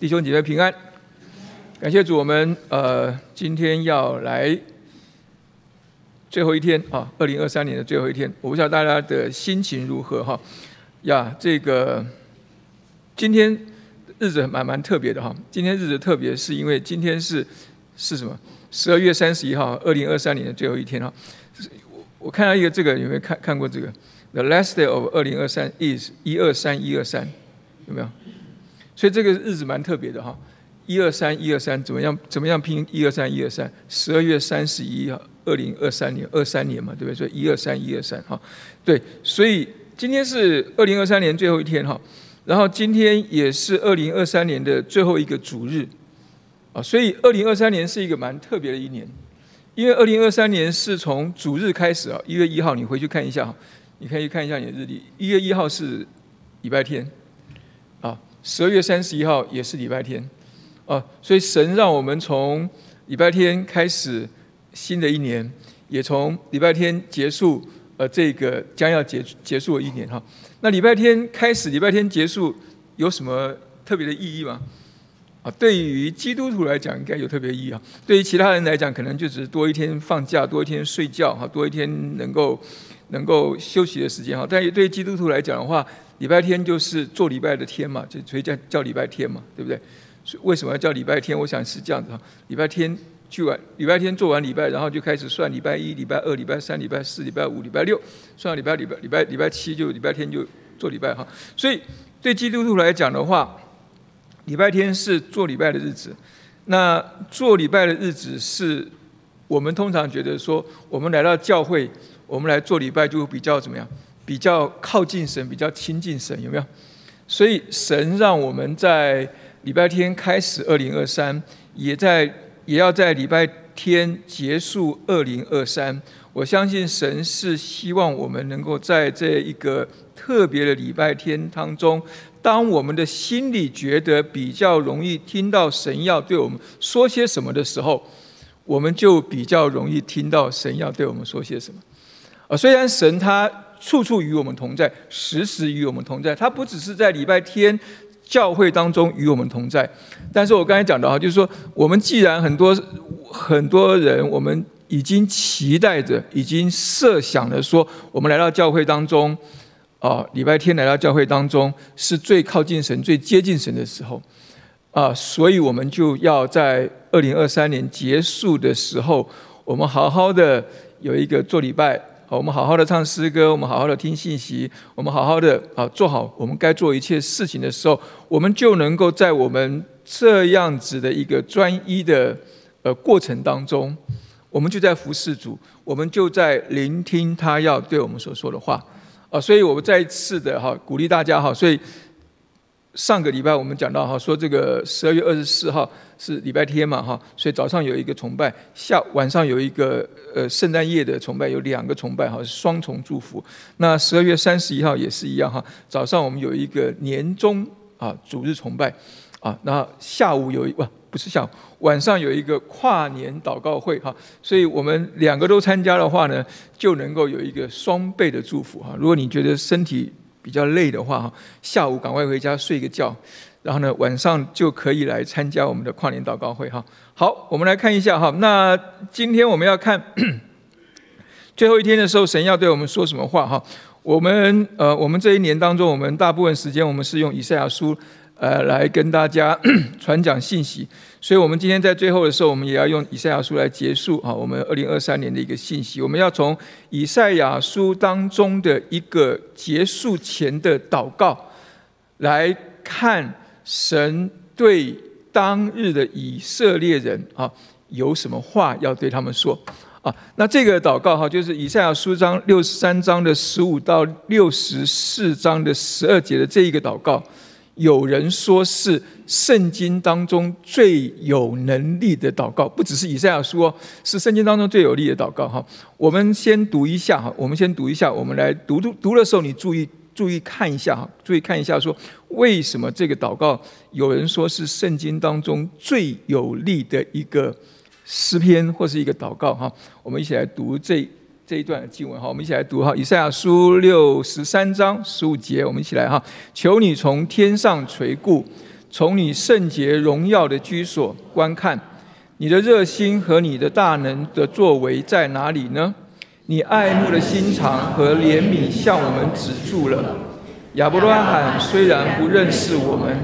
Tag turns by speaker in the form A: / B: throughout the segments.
A: 弟兄姐妹平安，感谢主，我们呃今天要来最后一天啊，二零二三年的最后一天，我不知道大家的心情如何哈呀？这个今天日子蛮蛮特别的哈，今天日子特别是因为今天是是什么？十二月三十一号，二零二三年的最后一天哈。我我看到一个这个有没有看看过这个？The last day of 二零二三 is 一二三一二三，有没有？所以这个日子蛮特别的哈，一二三一二三怎么样？怎么样拼一二三一二三？十二月三十一号，二零二三年二三年嘛，对不对？所以一二三一二三哈，对，所以今天是二零二三年最后一天哈，然后今天也是二零二三年的最后一个主日啊，所以二零二三年是一个蛮特别的一年，因为二零二三年是从主日开始啊，一月一号你回去看一下哈，你可以看一下你的日历，一月一号是礼拜天。十二月三十一号也是礼拜天，啊，所以神让我们从礼拜天开始新的一年，也从礼拜天结束，呃，这个将要结结束的一年哈。那礼拜天开始，礼拜天结束有什么特别的意义吗？啊，对于基督徒来讲，应该有特别意义啊。对于其他人来讲，可能就只是多一天放假，多一天睡觉哈，多一天能够能够休息的时间哈。但对基督徒来讲的话，礼拜天就是做礼拜的天嘛，就所以叫叫礼拜天嘛，对不对？所以为什么要叫礼拜天？我想是这样子哈。礼拜天去完，礼拜天做完礼拜，然后就开始算礼拜一、礼拜二、礼拜三、礼拜四、礼拜五、礼拜六，算到礼拜礼拜礼拜礼拜七就礼拜天就做礼拜哈。所以对基督徒来讲的话，礼拜天是做礼拜的日子。那做礼拜的日子是我们通常觉得说，我们来到教会，我们来做礼拜就比较怎么样？比较靠近神，比较亲近神，有没有？所以神让我们在礼拜天开始二零二三，也在也要在礼拜天结束二零二三。我相信神是希望我们能够在这一个特别的礼拜天当中，当我们的心里觉得比较容易听到神要对我们说些什么的时候，我们就比较容易听到神要对我们说些什么。啊，虽然神他。处处与我们同在，时时与我们同在。他不只是在礼拜天教会当中与我们同在，但是我刚才讲的哈，就是说，我们既然很多很多人，我们已经期待着，已经设想了说，我们来到教会当中，啊，礼拜天来到教会当中是最靠近神、最接近神的时候，啊，所以我们就要在二零二三年结束的时候，我们好好的有一个做礼拜。好，我们好好的唱诗歌，我们好好的听信息，我们好好的啊做好我们该做一切事情的时候，我们就能够在我们这样子的一个专一的呃过程当中，我们就在服侍主，我们就在聆听他要对我们所说的话啊，所以我们再一次的哈鼓励大家哈，所以。上个礼拜我们讲到哈，说这个十二月二十四号是礼拜天嘛哈，所以早上有一个崇拜，下晚上有一个呃圣诞夜的崇拜，有两个崇拜哈是，双重祝福。那十二月三十一号也是一样哈，早上我们有一个年终啊主日崇拜啊，那下午有一不不是下午，晚上有一个跨年祷告会哈，所以我们两个都参加的话呢，就能够有一个双倍的祝福哈。如果你觉得身体，比较累的话哈，下午赶快回家睡个觉，然后呢晚上就可以来参加我们的跨年祷告会哈。好，我们来看一下哈。那今天我们要看 最后一天的时候，神要对我们说什么话哈？我们呃，我们这一年当中，我们大部分时间我们是用以赛亚书。呃，来跟大家 传讲信息，所以，我们今天在最后的时候，我们也要用以赛亚书来结束啊，我们二零二三年的一个信息。我们要从以赛亚书当中的一个结束前的祷告来看神对当日的以色列人啊有什么话要对他们说啊。那这个祷告哈，就是以赛亚书章六十三章的十五到六十四章的十二节的这一个祷告。有人说是圣经当中最有能力的祷告，不只是以赛亚书哦，是圣经当中最有力的祷告哈。我们先读一下哈，我们先读一下，我们来读读读的时候，你注意注意看一下哈，注意看一下说为什么这个祷告有人说是圣经当中最有力的一个诗篇或是一个祷告哈。我们一起来读这。这一段经文哈，我们一起来读哈。以赛亚书六十三章十五节，我们一起来哈。求你从天上垂顾，从你圣洁荣耀的居所观看。你的热心和你的大能的作为在哪里呢？你爱慕的心肠和怜悯向我们止住了。亚伯拉罕虽然不认识我们，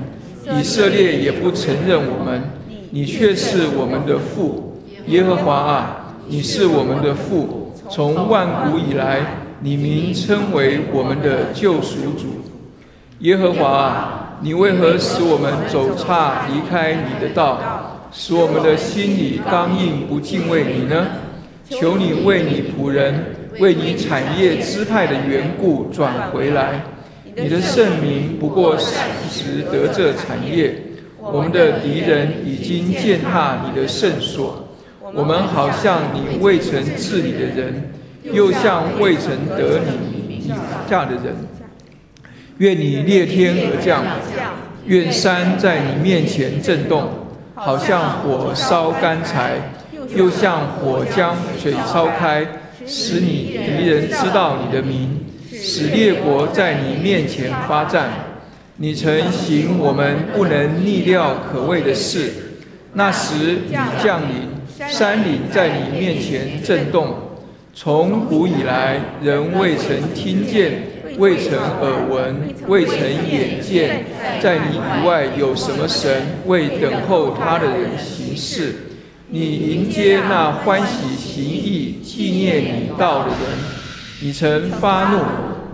A: 以色列也不承认我们，你却是我们的父，耶和华啊，你是我们的父。从万古以来，你名称为我们的救赎主，耶和华啊，你为何使我们走岔离开你的道？使我们的心里刚硬，不敬畏你呢？求你为你仆人、为你产业支派的缘故转回来。你的圣名不过时得这产业，我们的敌人已经践踏你的圣所。我们好像你未曾治理的人，又像未曾得你以下的人。愿你裂天而降，愿山在你面前震动。好像火烧干柴，又像火将水烧开，使你敌人知道你的名，使列国在你面前发战。你曾行我们不能逆料可畏的事，那时你降临，山岭在你面前震动。从古以来，人未曾听见。未曾耳闻，未曾眼见，在你以外有什么神为等候他的人行事？你迎接那欢喜行义、纪念你道的人。你曾发怒，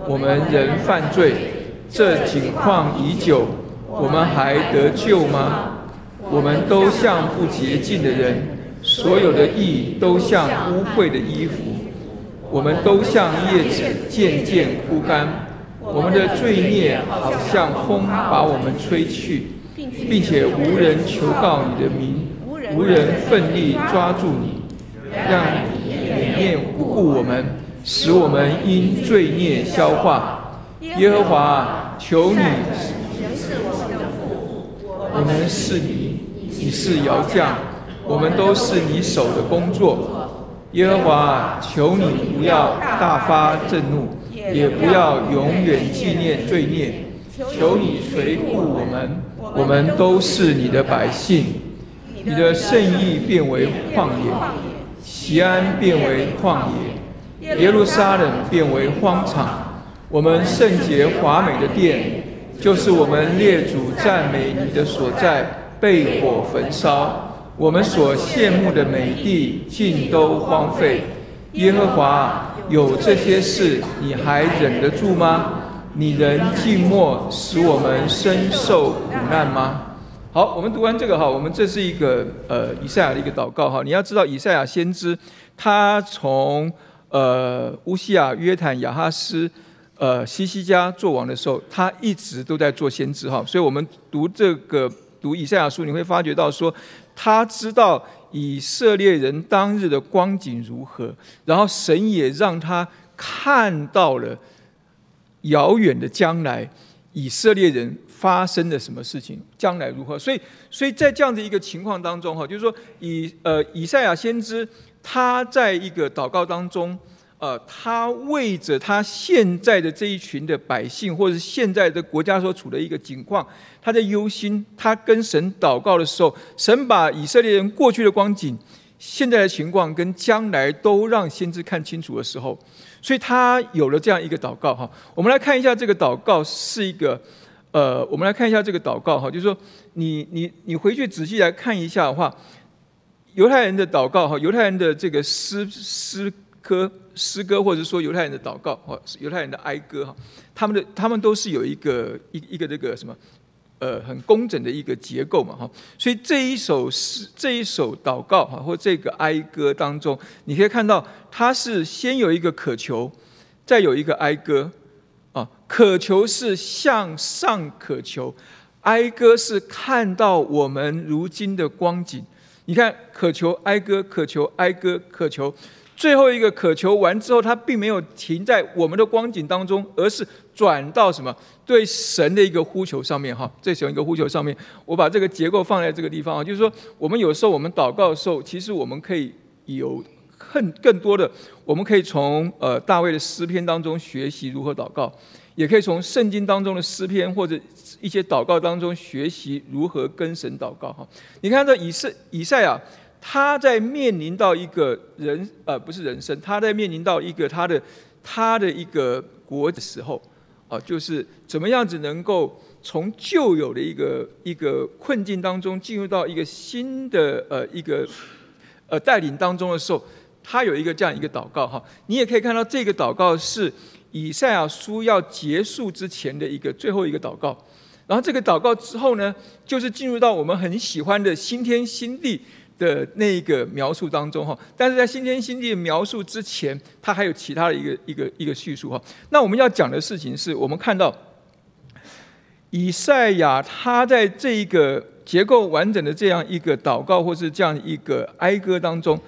A: 我们人犯罪，这景况已久，我们还得救吗？我们都像不洁净的人，所有的义都像污秽的衣服。我们都像叶子渐渐枯干，我们的罪孽好像风把我们吹去，并且无人求告你的名，无人奋力抓住你，让你掩面不顾我们，使我们因罪孽消化。耶和华，求你，我们是你，你是摇匠，我们都是你手的工作。耶和华，求你不要大发震怒，也不要永远纪念罪孽。求你垂顾我们，我们都是你的百姓。你的圣意变为旷野，西安变为旷野，耶路撒冷变为荒场。我们圣洁华美的殿，就是我们列祖赞美你的所在，被火焚烧。我们所羡慕的美地尽都荒废。耶和华有这些事，你还忍得住吗？你能静默，使我们深受苦难吗？好，我们读完这个哈，我们这是一个呃以赛亚的一个祷告哈。你要知道，以赛亚先知他从呃乌西亚、约坦、亚哈斯、呃西西家做王的时候，他一直都在做先知哈。所以我们读这个读以赛亚书，你会发觉到说。他知道以色列人当日的光景如何，然后神也让他看到了遥远的将来，以色列人发生了什么事情，将来如何。所以，所以在这样的一个情况当中，哈，就是说，以呃以赛亚先知他在一个祷告当中。呃，他为着他现在的这一群的百姓，或者是现在的国家所处的一个境况，他在忧心。他跟神祷告的时候，神把以色列人过去的光景、现在的情况跟将来都让先知看清楚的时候，所以他有了这样一个祷告。哈，我们来看一下这个祷告是一个，呃，我们来看一下这个祷告。哈，就是说，你你你回去仔细来看一下的话，犹太人的祷告，哈，犹太人的这个诗诗。歌诗歌，或者说犹太人的祷告，或犹太人的哀歌，哈，他们的他们都是有一个一一个这个什么，呃，很工整的一个结构嘛，哈。所以这一首诗，这一首祷告，哈，或这个哀歌当中，你可以看到，它是先有一个渴求，再有一个哀歌，啊，渴求是向上渴求，哀歌是看到我们如今的光景。你看，渴求哀歌，渴求哀歌，渴求。最后一个渴求完之后，他并没有停在我们的光景当中，而是转到什么对神的一个呼求上面哈。最喜欢一个呼求上面，我把这个结构放在这个地方啊，就是说，我们有时候我们祷告的时候，其实我们可以有更更多的，我们可以从呃大卫的诗篇当中学习如何祷告，也可以从圣经当中的诗篇或者一些祷告当中学习如何跟神祷告。哈，你看这以赛以赛亚，他在面临到一个人呃不是人生，他在面临到一个他的他的一个国的时候，啊，就是怎么样子能够。从旧有的一个一个困境当中进入到一个新的呃一个呃带领当中的时候，他有一个这样一个祷告哈，你也可以看到这个祷告是以赛亚书要结束之前的一个最后一个祷告，然后这个祷告之后呢，就是进入到我们很喜欢的新天新地的那一个描述当中哈，但是在新天新地描述之前，它还有其他的一个一个一个叙述哈。那我们要讲的事情是我们看到。以赛亚他在这一个结构完整的这样一个祷告，或是这样一个哀歌当中，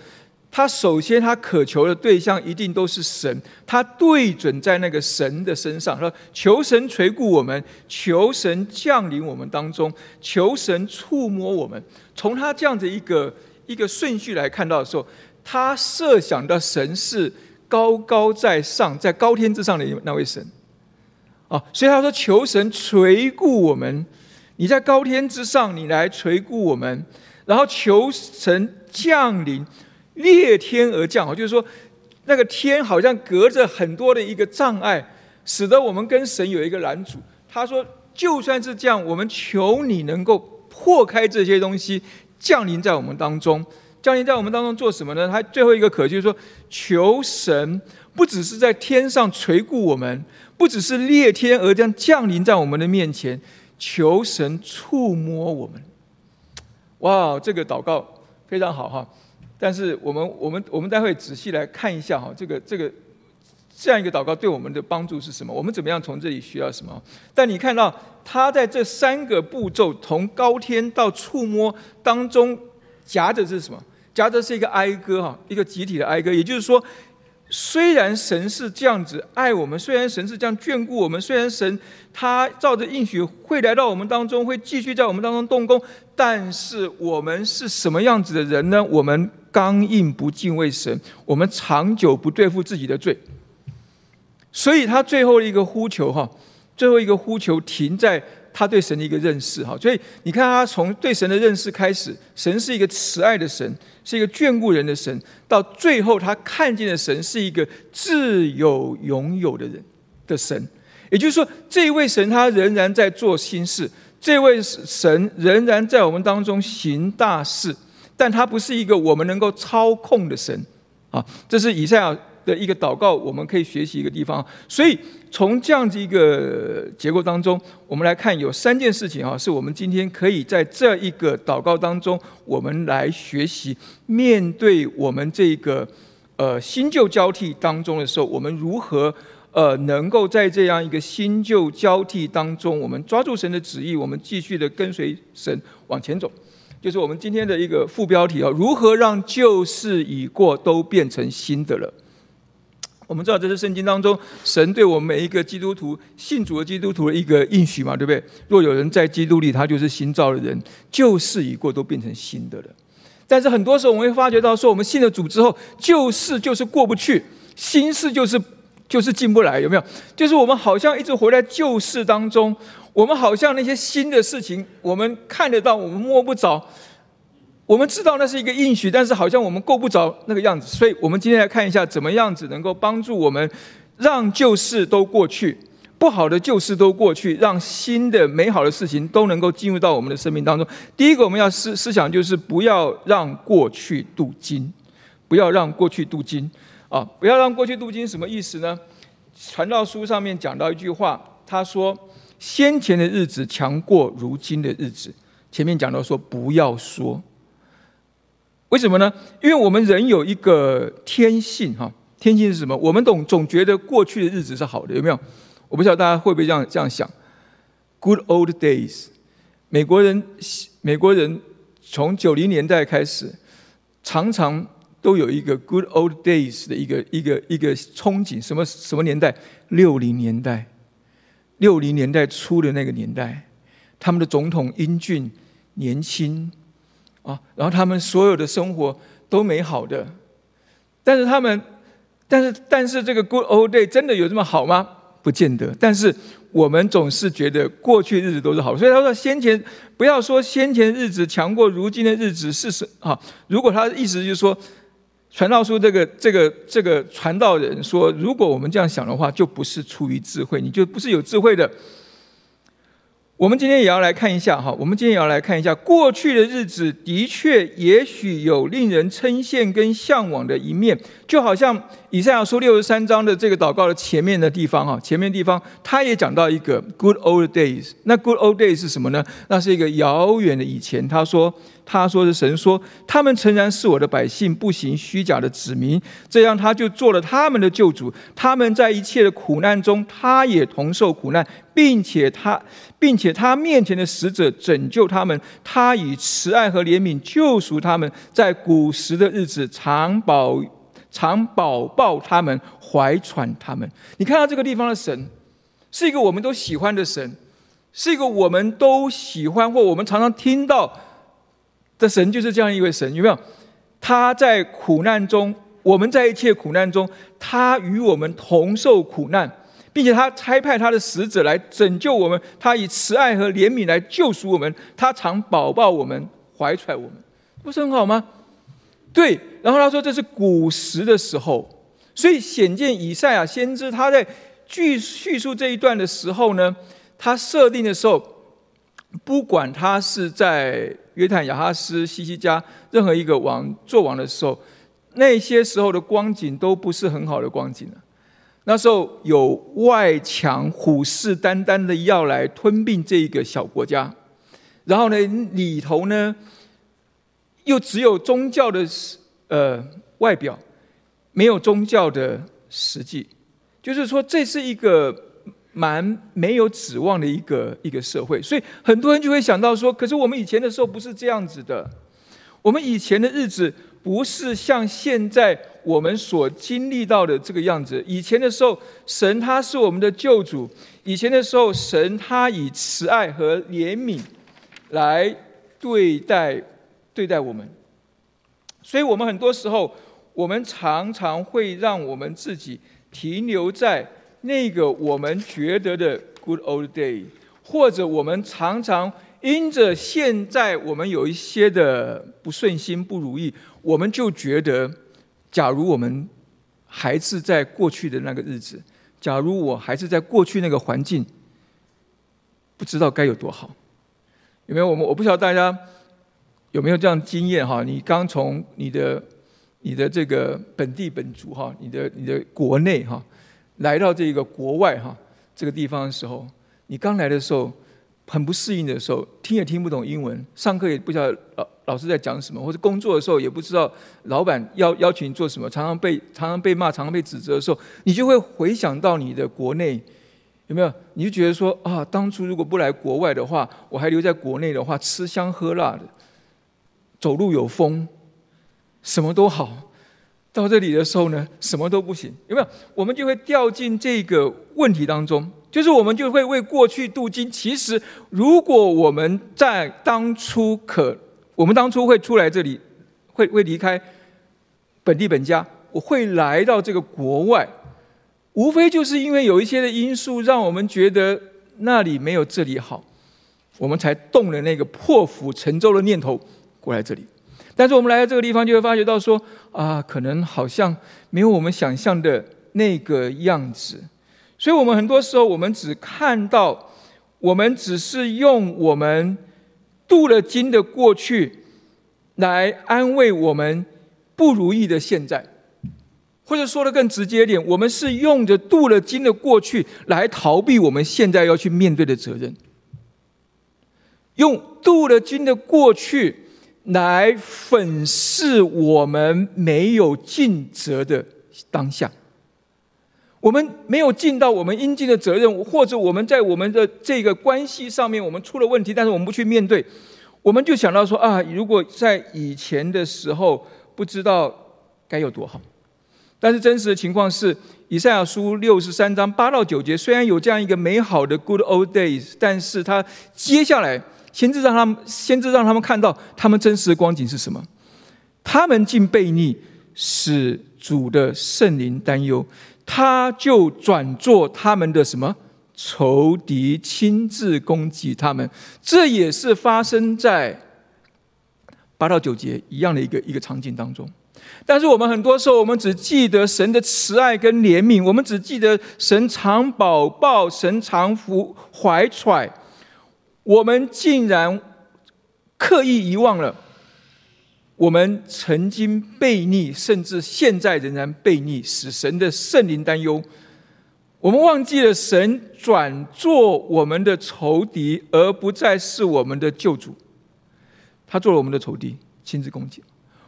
A: 他首先他渴求的对象一定都是神，他对准在那个神的身上，说求神垂顾我们，求神降临我们当中，求神触摸我们。从他这样的一个一个顺序来看到的时候，他设想的神是高高在上，在高天之上的那位神。啊，所以他说：“求神垂顾我们，你在高天之上，你来垂顾我们，然后求神降临，裂天而降。就是说，那个天好像隔着很多的一个障碍，使得我们跟神有一个拦阻。他说，就算是这样，我们求你能够破开这些东西，降临在我们当中。降临在我们当中做什么呢？他最后一个可就是说，求神不只是在天上垂顾我们。”不只是裂天而将降临在我们的面前，求神触摸我们。哇，这个祷告非常好哈！但是我们我们我们待会仔细来看一下哈，这个这个这样一个祷告对我们的帮助是什么？我们怎么样从这里学到什么？但你看到他在这三个步骤，从高天到触摸当中夹着是什么？夹着是一个哀歌哈，一个集体的哀歌，也就是说。虽然神是这样子爱我们，虽然神是这样眷顾我们，虽然神他照着应许会来到我们当中，会继续在我们当中动工，但是我们是什么样子的人呢？我们刚硬不敬畏神，我们长久不对付自己的罪，所以他最后一个呼求哈，最后一个呼求停在。他对神的一个认识，哈，所以你看他从对神的认识开始，神是一个慈爱的神，是一个眷顾人的神，到最后他看见的神是一个自有拥有的人的神，也就是说，这位神他仍然在做新事，这位神仍然在我们当中行大事，但他不是一个我们能够操控的神，啊，这是以赛亚。的一个祷告，我们可以学习一个地方。所以从这样子一个结构当中，我们来看有三件事情啊，是我们今天可以在这一个祷告当中，我们来学习面对我们这个呃新旧交替当中的时候，我们如何呃能够在这样一个新旧交替当中，我们抓住神的旨意，我们继续的跟随神往前走。就是我们今天的一个副标题啊，如何让旧事已过都变成新的了。我们知道这是圣经当中神对我们每一个基督徒信主的基督徒的一个应许嘛，对不对？若有人在基督里，他就是新造的人，旧事已过，都变成新的了。但是很多时候我们会发觉到，说我们信了主之后，旧事就是过不去，新事就是就是进不来，有没有？就是我们好像一直活在旧事当中，我们好像那些新的事情，我们看得到，我们摸不着。我们知道那是一个应许，但是好像我们够不着那个样子，所以我们今天来看一下，怎么样子能够帮助我们，让旧事都过去，不好的旧事都过去，让新的美好的事情都能够进入到我们的生命当中。第一个，我们要思思想就是不要让过去镀金，不要让过去镀金啊！不要让过去镀金，什么意思呢？传道书上面讲到一句话，他说：“先前的日子强过如今的日子。”前面讲到说，不要说。为什么呢？因为我们人有一个天性，哈，天性是什么？我们总总觉得过去的日子是好的，有没有？我不知道大家会不会这样这样想。Good old days，美国人，美国人从九零年代开始，常常都有一个 Good old days 的一个一个一个憧憬。什么什么年代？六零年代，六零年代初的那个年代，他们的总统英俊年轻。啊，然后他们所有的生活都美好的，但是他们，但是但是这个 good old day 真的有这么好吗？不见得。但是我们总是觉得过去日子都是好，所以他说先前不要说先前日子强过如今的日子是什啊？如果他的意思就是说。传道书这个这个这个传道人说，如果我们这样想的话，就不是出于智慧，你就不是有智慧的。我们今天也要来看一下哈，我们今天也要来看一下过去的日子，的确也许有令人称羡跟向往的一面，就好像以赛亚书六十三章的这个祷告的前面的地方哈，前面地方他也讲到一个 good old days，那 good old days 是什么呢？那是一个遥远的以前，他说。他说是神说，他们诚然是我的百姓，不行虚假的子民，这样他就做了他们的救主。他们在一切的苦难中，他也同受苦难，并且他，并且他面前的使者拯救他们，他以慈爱和怜悯救赎他们，在古时的日子常保常保抱他们，怀揣他们。你看到这个地方的神，是一个我们都喜欢的神，是一个我们都喜欢或我们常常听到。这神就是这样一位神，有没有？他在苦难中，我们在一切苦难中，他与我们同受苦难，并且他差派他的使者来拯救我们，他以慈爱和怜悯来救赎我们，他常保抱我们，怀揣我们，不是很好吗？对。然后他说这是古时的时候，所以显见以赛亚先知他在叙叙述这一段的时候呢，他设定的时候，不管他是在。约坦、亚哈斯、西西加，任何一个王做王的时候，那些时候的光景都不是很好的光景了。那时候有外强虎视眈眈的要来吞并这一个小国家，然后呢，里头呢又只有宗教的呃外表，没有宗教的实际，就是说这是一个。蛮没有指望的一个一个社会，所以很多人就会想到说：，可是我们以前的时候不是这样子的，我们以前的日子不是像现在我们所经历到的这个样子。以前的时候，神他是我们的救主；以前的时候，神他以慈爱和怜悯来对待对待我们。所以，我们很多时候，我们常常会让我们自己停留在。那个我们觉得的 good old day，或者我们常常因着现在我们有一些的不顺心、不如意，我们就觉得，假如我们还是在过去的那个日子，假如我还是在过去那个环境，不知道该有多好。有没有我们？我不晓得大家有没有这样经验哈？你刚从你的、你的这个本地本族哈，你的、你的国内哈。来到这个国外哈这个地方的时候，你刚来的时候很不适应的时候，听也听不懂英文，上课也不知道老老师在讲什么，或者工作的时候也不知道老板要邀请你做什么，常常被常常被骂，常常被指责的时候，你就会回想到你的国内有没有？你就觉得说啊，当初如果不来国外的话，我还留在国内的话，吃香喝辣的，走路有风，什么都好。到这里的时候呢，什么都不行，有没有？我们就会掉进这个问题当中，就是我们就会为过去镀金。其实，如果我们在当初可，我们当初会出来这里，会会离开本地本家，我会来到这个国外，无非就是因为有一些的因素，让我们觉得那里没有这里好，我们才动了那个破釜沉舟的念头，过来这里。但是我们来到这个地方，就会发觉到说啊，可能好像没有我们想象的那个样子。所以，我们很多时候，我们只看到，我们只是用我们镀了金的过去，来安慰我们不如意的现在，或者说的更直接一点，我们是用着镀了金的过去来逃避我们现在要去面对的责任，用镀了金的过去。来粉饰我们没有尽责的当下，我们没有尽到我们应尽的责任，或者我们在我们的这个关系上面我们出了问题，但是我们不去面对，我们就想到说啊，如果在以前的时候不知道该有多好。但是真实的情况是，以赛亚书六十三章八到九节虽然有这样一个美好的 good old days，但是它接下来。先知让他们，先知让他们看到他们真实的光景是什么？他们竟悖逆，使主的圣灵担忧，他就转做他们的什么仇敌，亲自攻击他们。这也是发生在八到九节一样的一个一个场景当中。但是我们很多时候，我们只记得神的慈爱跟怜悯，我们只记得神常保抱，神常福怀揣，我们竟然刻意遗忘了。我们曾经悖逆，甚至现在仍然悖逆，使神的圣灵担忧。我们忘记了神转做我们的仇敌，而不再是我们的救主。他做了我们的仇敌，亲自攻击。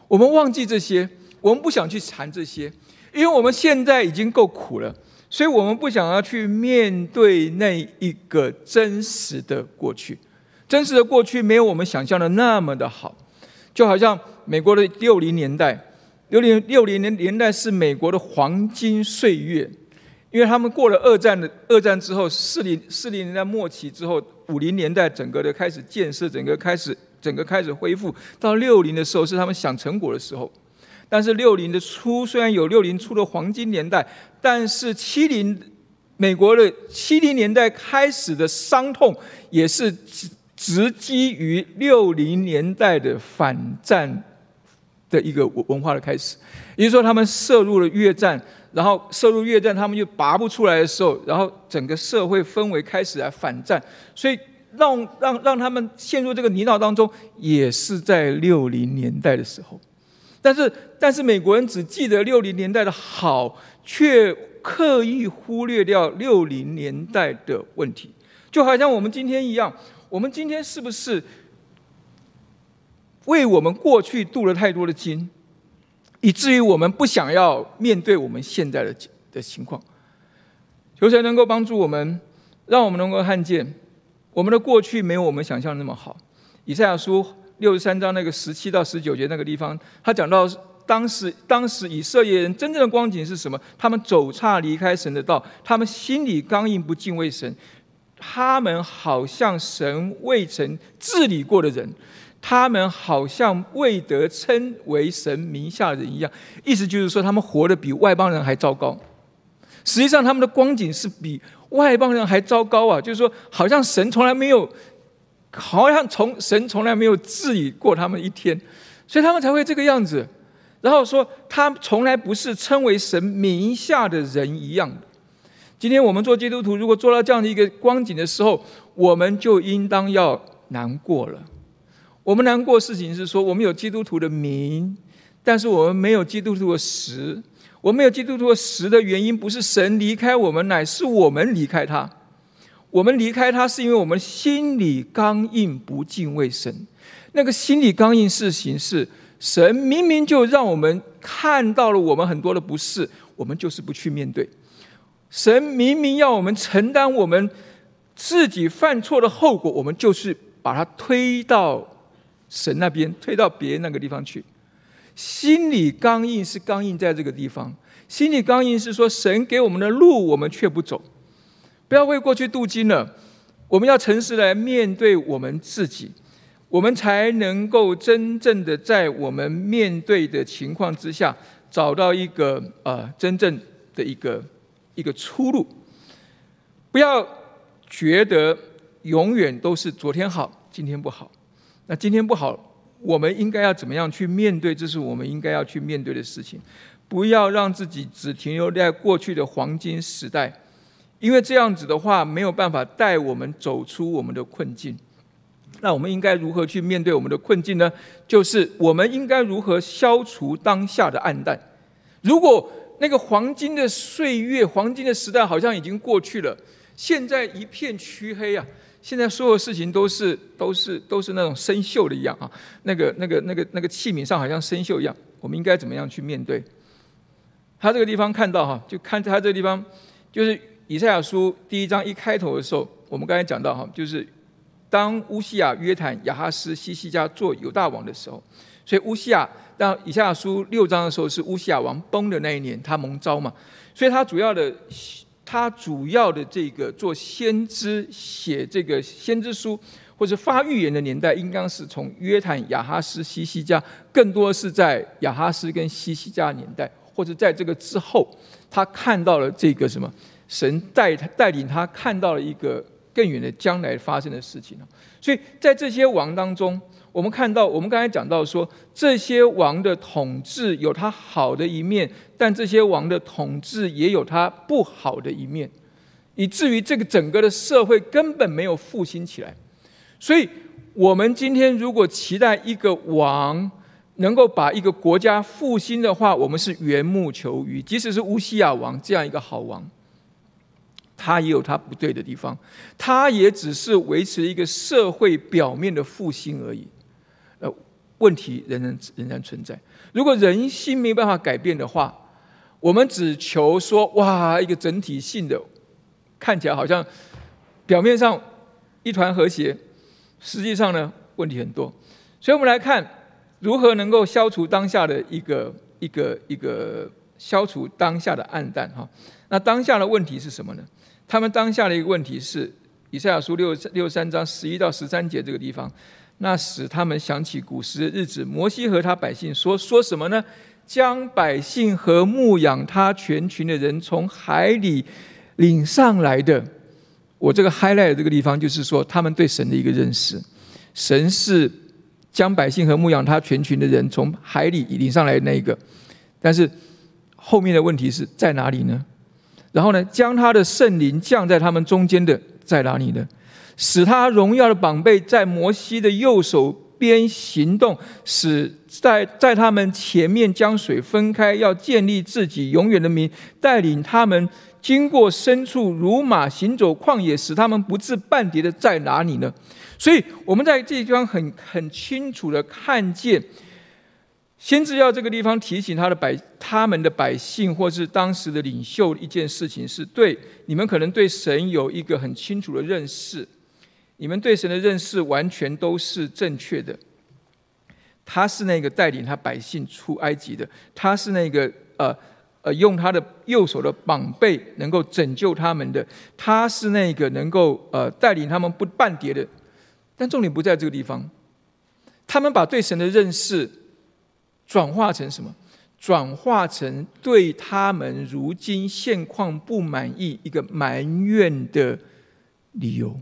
A: 我们忘记这些，我们不想去谈这些，因为我们现在已经够苦了，所以我们不想要去面对那一个真实的过去。真实的过去没有我们想象的那么的好，就好像。美国的六零年代，六零六零年年代是美国的黄金岁月，因为他们过了二战的二战之后，四零四零年代末期之后，五零年代整个的开始建设，整个开始整个开始恢复，到六零的时候是他们享成果的时候。但是六零的初虽然有六零初的黄金年代，但是七零美国的七零年代开始的伤痛也是直基于六零年代的反战。的一个文文化的开始，也就是说，他们涉入了越战，然后涉入越战，他们就拔不出来的时候，然后整个社会氛围开始来反战，所以让让让他们陷入这个泥淖当中，也是在六零年代的时候。但是，但是美国人只记得六零年代的好，却刻意忽略掉六零年代的问题，就好像我们今天一样，我们今天是不是？为我们过去镀了太多的金，以至于我们不想要面对我们现在的的情况。求神能够帮助我们，让我们能够看见我们的过去没有我们想象的那么好。以赛亚书六十三章那个十七到十九节那个地方，他讲到当时当时以色列人真正的光景是什么？他们走岔离开神的道，他们心里刚硬不敬畏神，他们好像神未曾治理过的人。他们好像未得称为神名下人一样，意思就是说，他们活得比外邦人还糟糕。实际上，他们的光景是比外邦人还糟糕啊！就是说，好像神从来没有，好像从神从来没有治理过他们一天，所以他们才会这个样子。然后说，他从来不是称为神名下的人一样。今天我们做基督徒，如果做到这样的一个光景的时候，我们就应当要难过了。我们难过事情是说，我们有基督徒的名，但是我们没有基督徒的实。我们有基督徒的实的原因，不是神离开我们，乃是我们离开他。我们离开他，是因为我们心里刚硬，不敬畏神。那个心里刚硬事情是，神明明就让我们看到了我们很多的不是，我们就是不去面对。神明明要我们承担我们自己犯错的后果，我们就是把它推到。神那边推到别人那个地方去，心里刚硬是刚硬在这个地方，心里刚硬是说神给我们的路我们却不走，不要为过去镀金了，我们要诚实来面对我们自己，我们才能够真正的在我们面对的情况之下找到一个呃真正的一个一个出路，不要觉得永远都是昨天好，今天不好。那今天不好，我们应该要怎么样去面对？这是我们应该要去面对的事情。不要让自己只停留在过去的黄金时代，因为这样子的话没有办法带我们走出我们的困境。那我们应该如何去面对我们的困境呢？就是我们应该如何消除当下的暗淡？如果那个黄金的岁月、黄金的时代好像已经过去了，现在一片黢黑啊！现在所有事情都是都是都是那种生锈的一样啊，那个那个那个那个器皿上好像生锈一样，我们应该怎么样去面对？他这个地方看到哈，就看他这个地方，就是以赛亚书第一章一开头的时候，我们刚才讲到哈，就是当乌西亚、约坦、亚哈斯、西西家做犹大王的时候，所以乌西亚当以赛亚书六章的时候是乌西亚王崩的那一年，他蒙召嘛，所以他主要的。他主要的这个做先知写这个先知书，或者发预言的年代，应当是从约坦、亚哈斯、西西家，更多是在亚哈斯跟西西家年代，或者在这个之后，他看到了这个什么神带带领他看到了一个更远的将来发生的事情所以在这些王当中，我们看到，我们刚才讲到说，这些王的统治有他好的一面，但这些王的统治也有他不好的一面，以至于这个整个的社会根本没有复兴起来。所以，我们今天如果期待一个王能够把一个国家复兴的话，我们是缘木求鱼。即使是乌西亚王这样一个好王。他也有他不对的地方，他也只是维持一个社会表面的复兴而已。呃，问题仍然仍然存在。如果人心没办法改变的话，我们只求说哇，一个整体性的，看起来好像表面上一团和谐，实际上呢问题很多。所以我们来看如何能够消除当下的一个一个一个消除当下的暗淡哈。那当下的问题是什么呢？他们当下的一个问题是，以赛亚书六六三章十一到十三节这个地方，那使他们想起古时的日子，摩西和他百姓说说什么呢？将百姓和牧养他全群的人从海里领上来的。我这个 highlight 这个地方就是说，他们对神的一个认识，神是将百姓和牧养他全群的人从海里领上来的那一个。但是后面的问题是在哪里呢？然后呢，将他的圣灵降在他们中间的在哪里呢？使他荣耀的宝贝在摩西的右手边行动，使在在他们前面将水分开，要建立自己永远的名，带领他们经过深处如马行走旷野，使他们不致半跌的在哪里呢？所以，我们在这地方很很清楚的看见。先知要这个地方提醒他的百他们的百姓，或是当时的领袖一件事情，是对你们可能对神有一个很清楚的认识，你们对神的认识完全都是正确的。他是那个带领他百姓出埃及的，他是那个呃呃用他的右手的膀背能够拯救他们的，他是那个能够呃带领他们不半跌的。但重点不在这个地方，他们把对神的认识。转化成什么？转化成对他们如今现况不满意一个埋怨的理由。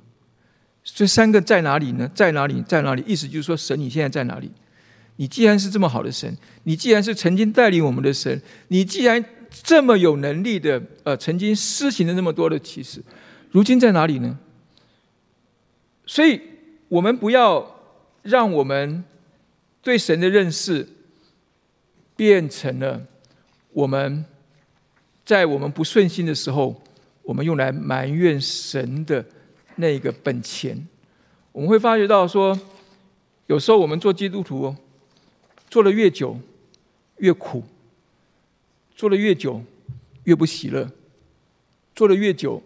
A: 这三个在哪里呢？在哪里？在哪里？意思就是说，神你现在在哪里？你既然是这么好的神，你既然是曾经带领我们的神，你既然这么有能力的，呃，曾经施行了那么多的启示，如今在哪里呢？所以，我们不要让我们对神的认识。变成了我们在我们不顺心的时候，我们用来埋怨神的那个本钱。我们会发觉到说，有时候我们做基督徒做的越久越苦，做的越久越不喜乐，做的越久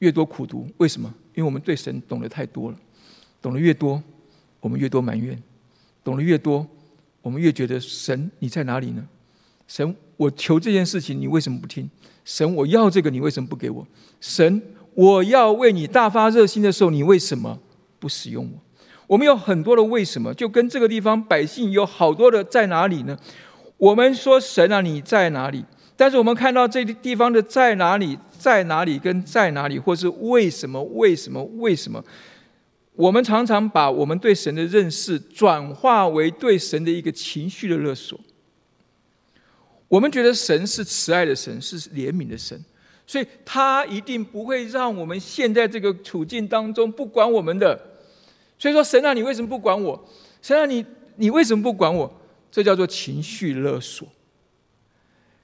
A: 越多苦读。为什么？因为我们对神懂得太多了，懂得越多，我们越多埋怨，懂得越多。我们越觉得神你在哪里呢？神，我求这件事情，你为什么不听？神，我要这个，你为什么不给我？神，我要为你大发热心的时候，你为什么不使用我？我们有很多的为什么，就跟这个地方百姓有好多的在哪里呢？我们说神啊，你在哪里？但是我们看到这个地方的在哪里，在哪里跟在哪里，或是为什么？为什么？为什么？我们常常把我们对神的认识转化为对神的一个情绪的勒索。我们觉得神是慈爱的神，是怜悯的神，所以他一定不会让我们陷在这个处境当中，不管我们的。所以说，神啊，你为什么不管我？神啊，你你为什么不管我？这叫做情绪勒索。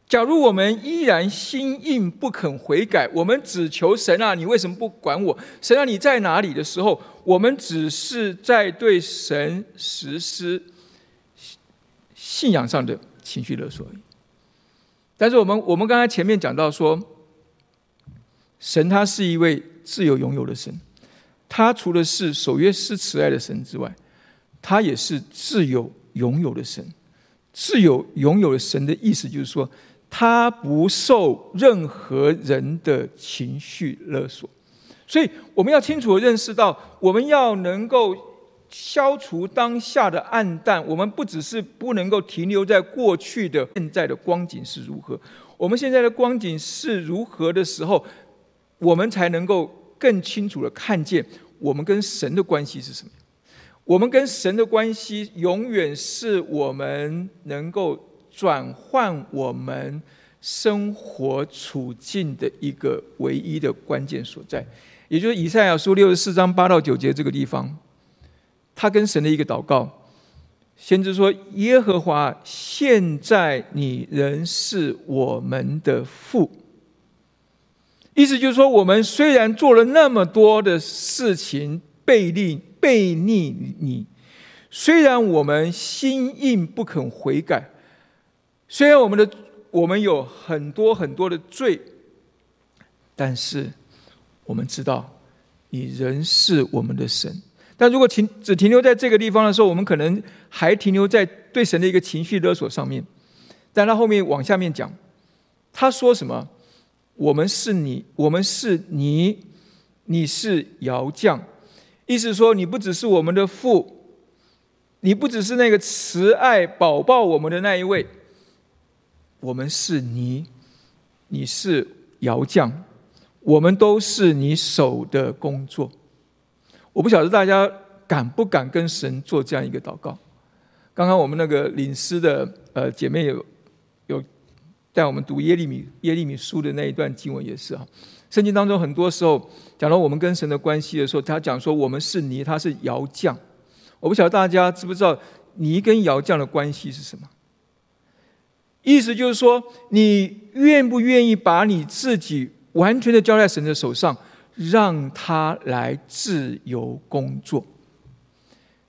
A: 假如我们依然心硬不肯悔改，我们只求神啊，你为什么不管我？神啊，你在哪里的时候，我们只是在对神实施信仰上的情绪勒索而已。但是我们我们刚才前面讲到说，神他是一位自由拥有的神，他除了是守约施慈爱的神之外，他也是自由拥有的神。自由拥有的神的意思就是说。他不受任何人的情绪勒索，所以我们要清楚的认识到，我们要能够消除当下的暗淡。我们不只是不能够停留在过去的现在的光景是如何，我们现在的光景是如何的时候，我们才能够更清楚的看见我们跟神的关系是什么。我们跟神的关系，永远是我们能够转换我们生活处境的一个唯一的关键所在。也就是以赛亚书六十四章八到九节这个地方，他跟神的一个祷告，先知说：“耶和华，现在你仍是我们的父。”意思就是说，我们虽然做了那么多的事情，背逆背逆你，虽然我们心硬不肯悔改，虽然我们的我们有很多很多的罪，但是。我们知道，你仍是我们的神。但如果停只停留在这个地方的时候，我们可能还停留在对神的一个情绪勒索上面。但他后面往下面讲，他说什么？我们是你，我们是你，你是窑匠。意思说，你不只是我们的父，你不只是那个慈爱保抱我们的那一位。我们是泥，你是窑匠。我们都是你手的工作，我不晓得大家敢不敢跟神做这样一个祷告。刚刚我们那个领诗的呃姐妹有有带我们读耶利米耶利米书的那一段经文也是啊，圣经当中很多时候讲到我们跟神的关系的时候，他讲说我们是泥，他是窑匠。我不晓得大家知不知道泥跟窑匠的关系是什么？意思就是说，你愿不愿意把你自己？完全的交在神的手上，让他来自由工作。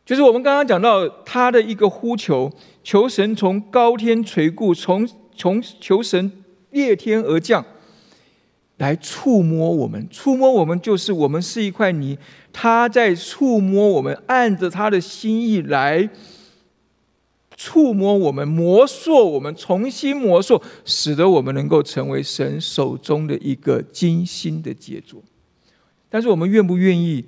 A: 就是我们刚刚讲到他的一个呼求，求神从高天垂顾，从从求神裂天而降，来触摸我们。触摸我们，就是我们是一块泥，他在触摸我们，按着他的心意来。触摸我们，磨塑我们，重新磨塑，使得我们能够成为神手中的一个精心的杰作。但是我们愿不愿意？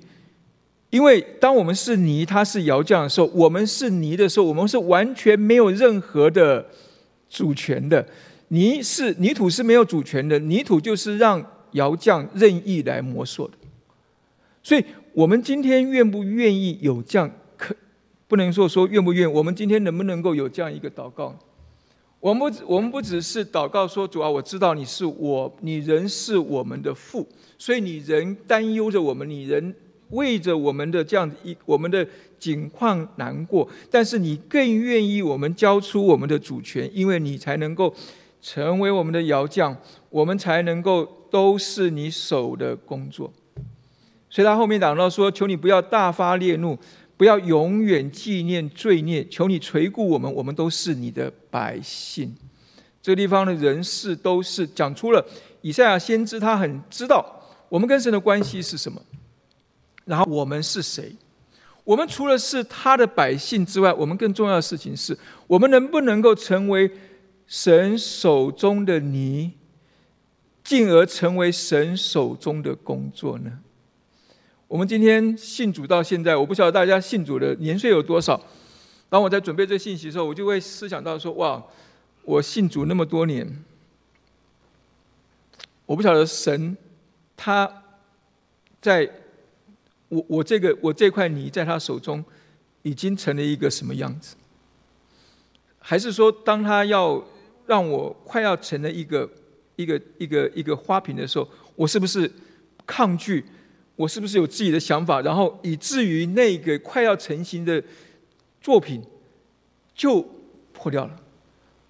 A: 因为当我们是泥，他是窑匠的时候，我们是泥的时候，我们是完全没有任何的主权的。泥是泥土是没有主权的，泥土就是让窑匠任意来磨塑的。所以，我们今天愿不愿意有这样？不能说说愿不愿，我们今天能不能够有这样一个祷告？我们不，我们不只是祷告说主啊，我知道你是我，你人是我们的父，所以你人担忧着我们，你人为着我们的这样一我们的境况难过，但是你更愿意我们交出我们的主权，因为你才能够成为我们的窑匠，我们才能够都是你手的工作。所以他后面讲到说，求你不要大发烈怒。不要永远纪念罪孽，求你垂顾我们，我们都是你的百姓。这个地方的人事都是讲出了以赛亚先知，他很知道我们跟神的关系是什么，然后我们是谁？我们除了是他的百姓之外，我们更重要的事情是我们能不能够成为神手中的泥，进而成为神手中的工作呢？我们今天信主到现在，我不晓得大家信主的年岁有多少。当我在准备这信息的时候，我就会思想到说：哇，我信主那么多年，我不晓得神他在我我这个我这块泥在他手中已经成了一个什么样子？还是说，当他要让我快要成了一个一个一个一个花瓶的时候，我是不是抗拒？我是不是有自己的想法，然后以至于那个快要成型的作品就破掉了，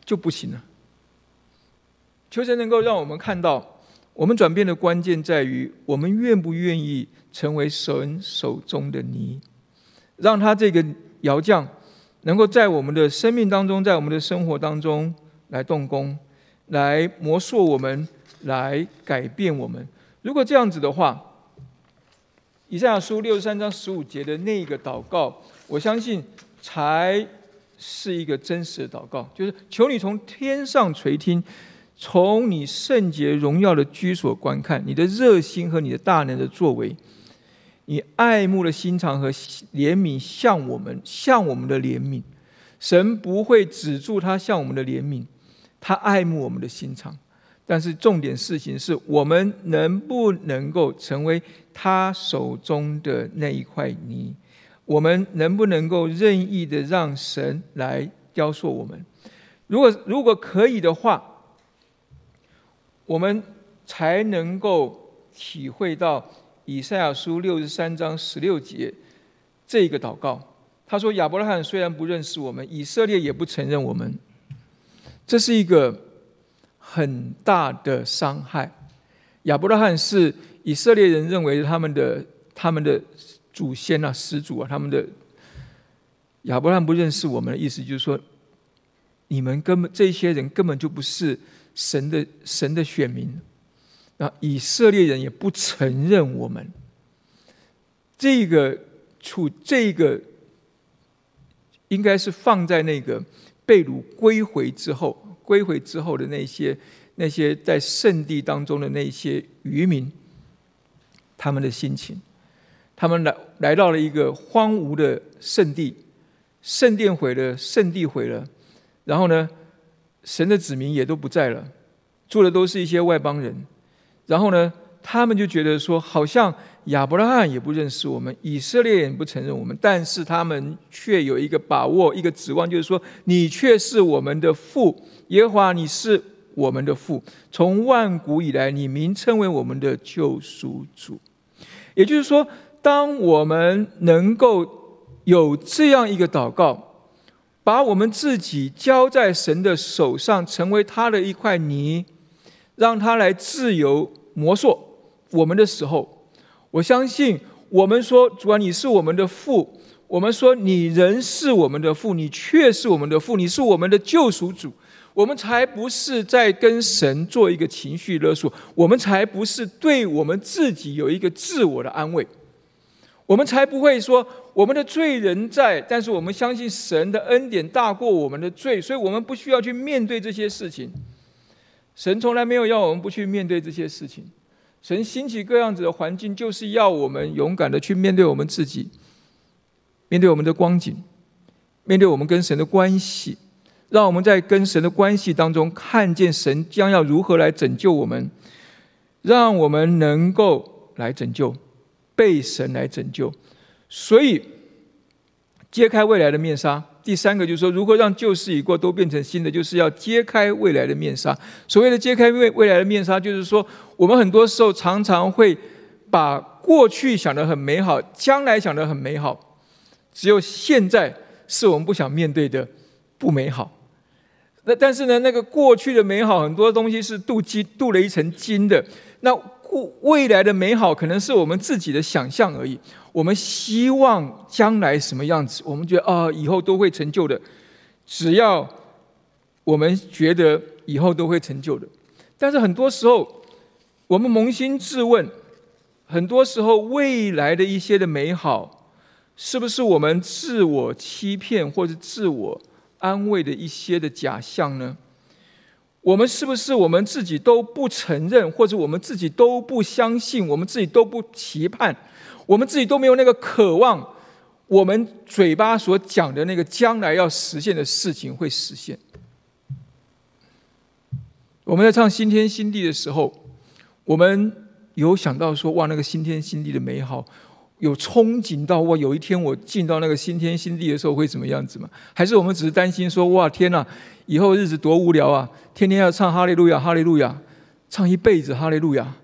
A: 就不行了？求神能够让我们看到，我们转变的关键在于我们愿不愿意成为神手中的泥，让他这个窑匠能够在我们的生命当中，在我们的生活当中来动工，来磨塑我们，来改变我们。如果这样子的话，以赛亚书六十三章十五节的那个祷告，我相信才是一个真实的祷告，就是求你从天上垂听，从你圣洁荣耀的居所观看，你的热心和你的大能的作为，你爱慕的心肠和怜悯向我们，向我们的怜悯。神不会止住他向我们的怜悯，他爱慕我们的心肠。但是重点事情是我们能不能够成为他手中的那一块泥？我们能不能够任意的让神来雕塑我们？如果如果可以的话，我们才能够体会到以赛亚书六十三章十六节这个祷告。他说：“亚伯拉罕虽然不认识我们，以色列也不承认我们。”这是一个很大的伤害。亚伯拉罕是以色列人认为他们的他们的祖先啊、始祖啊，他们的亚伯拉罕不认识我们的意思，就是说，你们根本这些人根本就不是神的神的选民。那以色列人也不承认我们。这个处这个。应该是放在那个被掳归回之后，归回之后的那些那些在圣地当中的那些渔民，他们的心情，他们来来到了一个荒芜的圣地，圣殿毁了，圣地毁了，然后呢，神的子民也都不在了，住的都是一些外邦人，然后呢，他们就觉得说，好像。亚伯拉罕也不认识我们，以色列也不承认我们，但是他们却有一个把握，一个指望，就是说，你却是我们的父，耶和华，你是我们的父，从万古以来，你名称为我们的救赎主。也就是说，当我们能够有这样一个祷告，把我们自己交在神的手上，成为他的一块泥，让他来自由磨塑我们的时候。我相信，我们说主啊，你是我们的父；我们说你仍是我们的父，你却是我们的父，你是我们的救赎主。我们才不是在跟神做一个情绪勒索，我们才不是对我们自己有一个自我的安慰，我们才不会说我们的罪人在，但是我们相信神的恩典大过我们的罪，所以我们不需要去面对这些事情。神从来没有要我们不去面对这些事情。神兴起各样子的环境，就是要我们勇敢的去面对我们自己，面对我们的光景，面对我们跟神的关系，让我们在跟神的关系当中看见神将要如何来拯救我们，让我们能够来拯救，被神来拯救。所以，揭开未来的面纱。第三个就是说，如何让旧事已过都变成新的，就是要揭开未来的面纱。所谓的揭开未未来的面纱，就是说，我们很多时候常常会把过去想得很美好，将来想得很美好，只有现在是我们不想面对的不美好。那但是呢，那个过去的美好，很多东西是镀金镀了一层金的。那未来的美好，可能是我们自己的想象而已。我们希望将来什么样子？我们觉得啊，以后都会成就的。只要我们觉得以后都会成就的，但是很多时候，我们扪心自问，很多时候未来的一些的美好，是不是我们自我欺骗或者自我安慰的一些的假象呢？我们是不是我们自己都不承认，或者我们自己都不相信，我们自己都不期盼？我们自己都没有那个渴望，我们嘴巴所讲的那个将来要实现的事情会实现。我们在唱新天新地的时候，我们有想到说哇，那个新天新地的美好，有憧憬到哇，有一天我进到那个新天新地的时候会怎么样子吗？还是我们只是担心说哇，天哪，以后日子多无聊啊，天天要唱哈利路亚，哈利路亚，唱一辈子哈利路亚，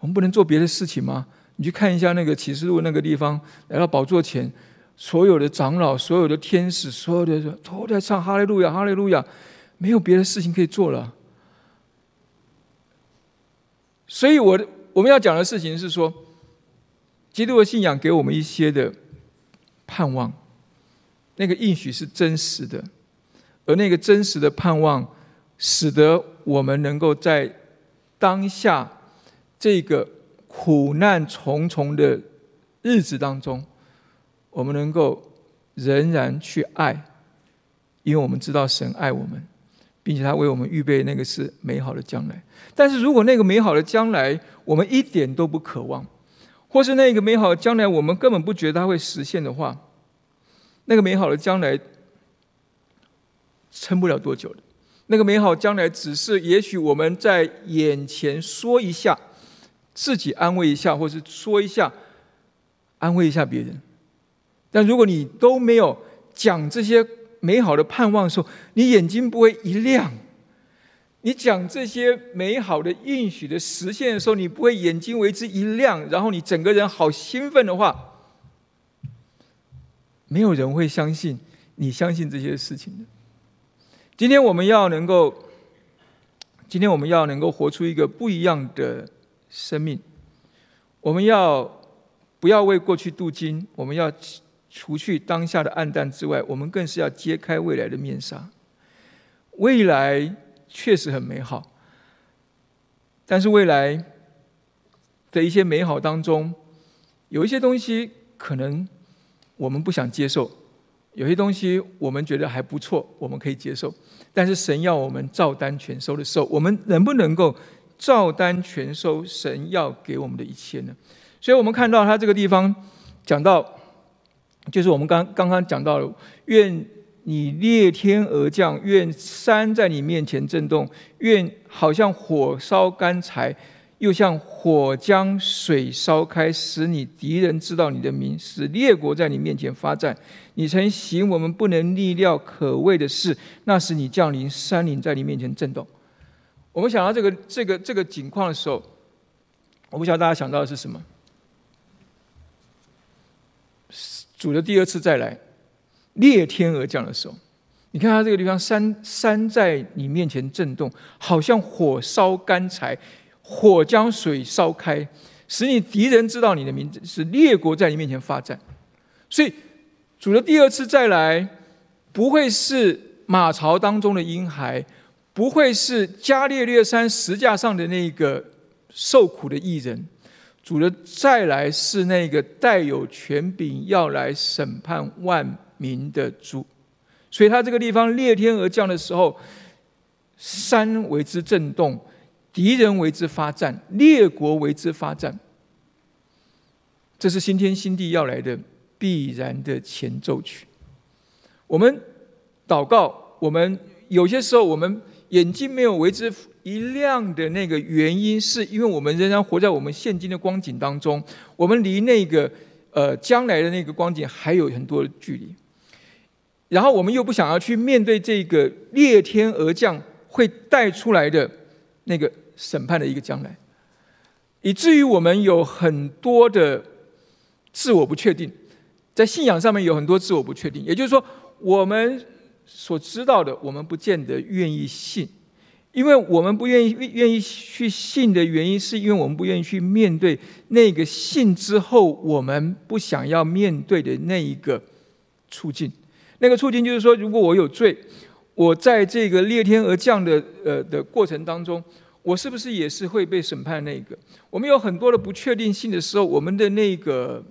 A: 我们不能做别的事情吗？你去看一下那个启示录那个地方，来到宝座前，所有的长老、所有的天使、所有的人都在唱哈利路亚，哈利路亚，没有别的事情可以做了。所以，我我们要讲的事情是说，基督的信仰给我们一些的盼望，那个应许是真实的，而那个真实的盼望，使得我们能够在当下这个。苦难重重的日子当中，我们能够仍然去爱，因为我们知道神爱我们，并且他为我们预备那个是美好的将来。但是如果那个美好的将来我们一点都不渴望，或是那个美好将来我们根本不觉得它会实现的话，那个美好的将来撑不了多久的。那个美好将来只是也许我们在眼前说一下，自己安慰一下，或是说一下安慰一下别人。但如果你都没有讲这些美好的盼望的时候，你眼睛不会一亮；你讲这些美好的应许的实现的时候，你不会眼睛为之一亮，然后你整个人好兴奋的话，没有人会相信你相信这些事情的。今天我们要能够，今天我们要能够活出一个不一样的生命。我们要不要为过去镀金？我们要。除去当下的暗淡之外，我们更是要揭开未来的面纱。未来确实很美好，但是未来的一些美好当中，有一些东西可能我们不想接受，有些东西我们觉得还不错，我们可以接受。但是神要我们照单全收的时候，我们能不能够照单全收神要给我们的一切呢？所以我们看到他这个地方讲到。就是我们刚刚刚讲到了，愿你裂天而降，愿山在你面前震动，愿好像火烧干柴，又像火将水烧开，使你敌人知道你的名，使列国在你面前发战。你曾行我们不能逆料可畏的事，那时你降临，山岭在你面前震动。我们想到这个这个这个景况的时候，我不晓得大家想到的是什么。主的第二次再来，裂天而降的时候，你看他这个地方，山山在你面前震动，好像火烧干柴，火将水烧开，使你敌人知道你的名字，是列国在你面前发战。所以主的第二次再来，不会是马槽当中的婴孩，不会是加列略山石架上的那个受苦的艺人。主的再来是那个带有权柄要来审判万民的主，所以他这个地方裂天而降的时候，山为之震动，敌人为之发战，列国为之发战。这是新天新地要来的必然的前奏曲。我们祷告，我们有些时候我们眼睛没有为之。一亮的那个原因，是因为我们仍然活在我们现今的光景当中，我们离那个呃将来的那个光景还有很多的距离。然后我们又不想要去面对这个裂天而降会带出来的那个审判的一个将来，以至于我们有很多的自我不确定，在信仰上面有很多自我不确定。也就是说，我们所知道的，我们不见得愿意信。因为我们不愿意愿意去信的原因，是因为我们不愿意去面对那个信之后我们不想要面对的那一个处境。那个处境就是说，如果我有罪，我在这个裂天而降的呃的过程当中，我是不是也是会被审判？那个我们有很多的不确定性的时候，我们的那个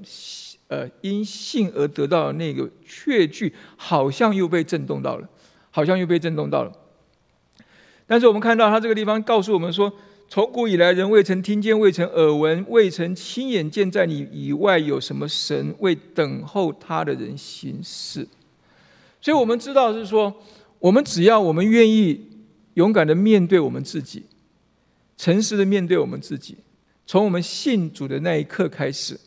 A: 呃因信而得到的那个确据，好像又被震动到了，好像又被震动到了。但是我们看到他这个地方告诉我们说，从古以来人未曾听见，未曾耳闻，未曾亲眼见，在你以外有什么神为等候他的人行事。所以我们知道是说，我们只要我们愿意勇敢的面对我们自己，诚实的面对我们自己，从我们信主的那一刻开始，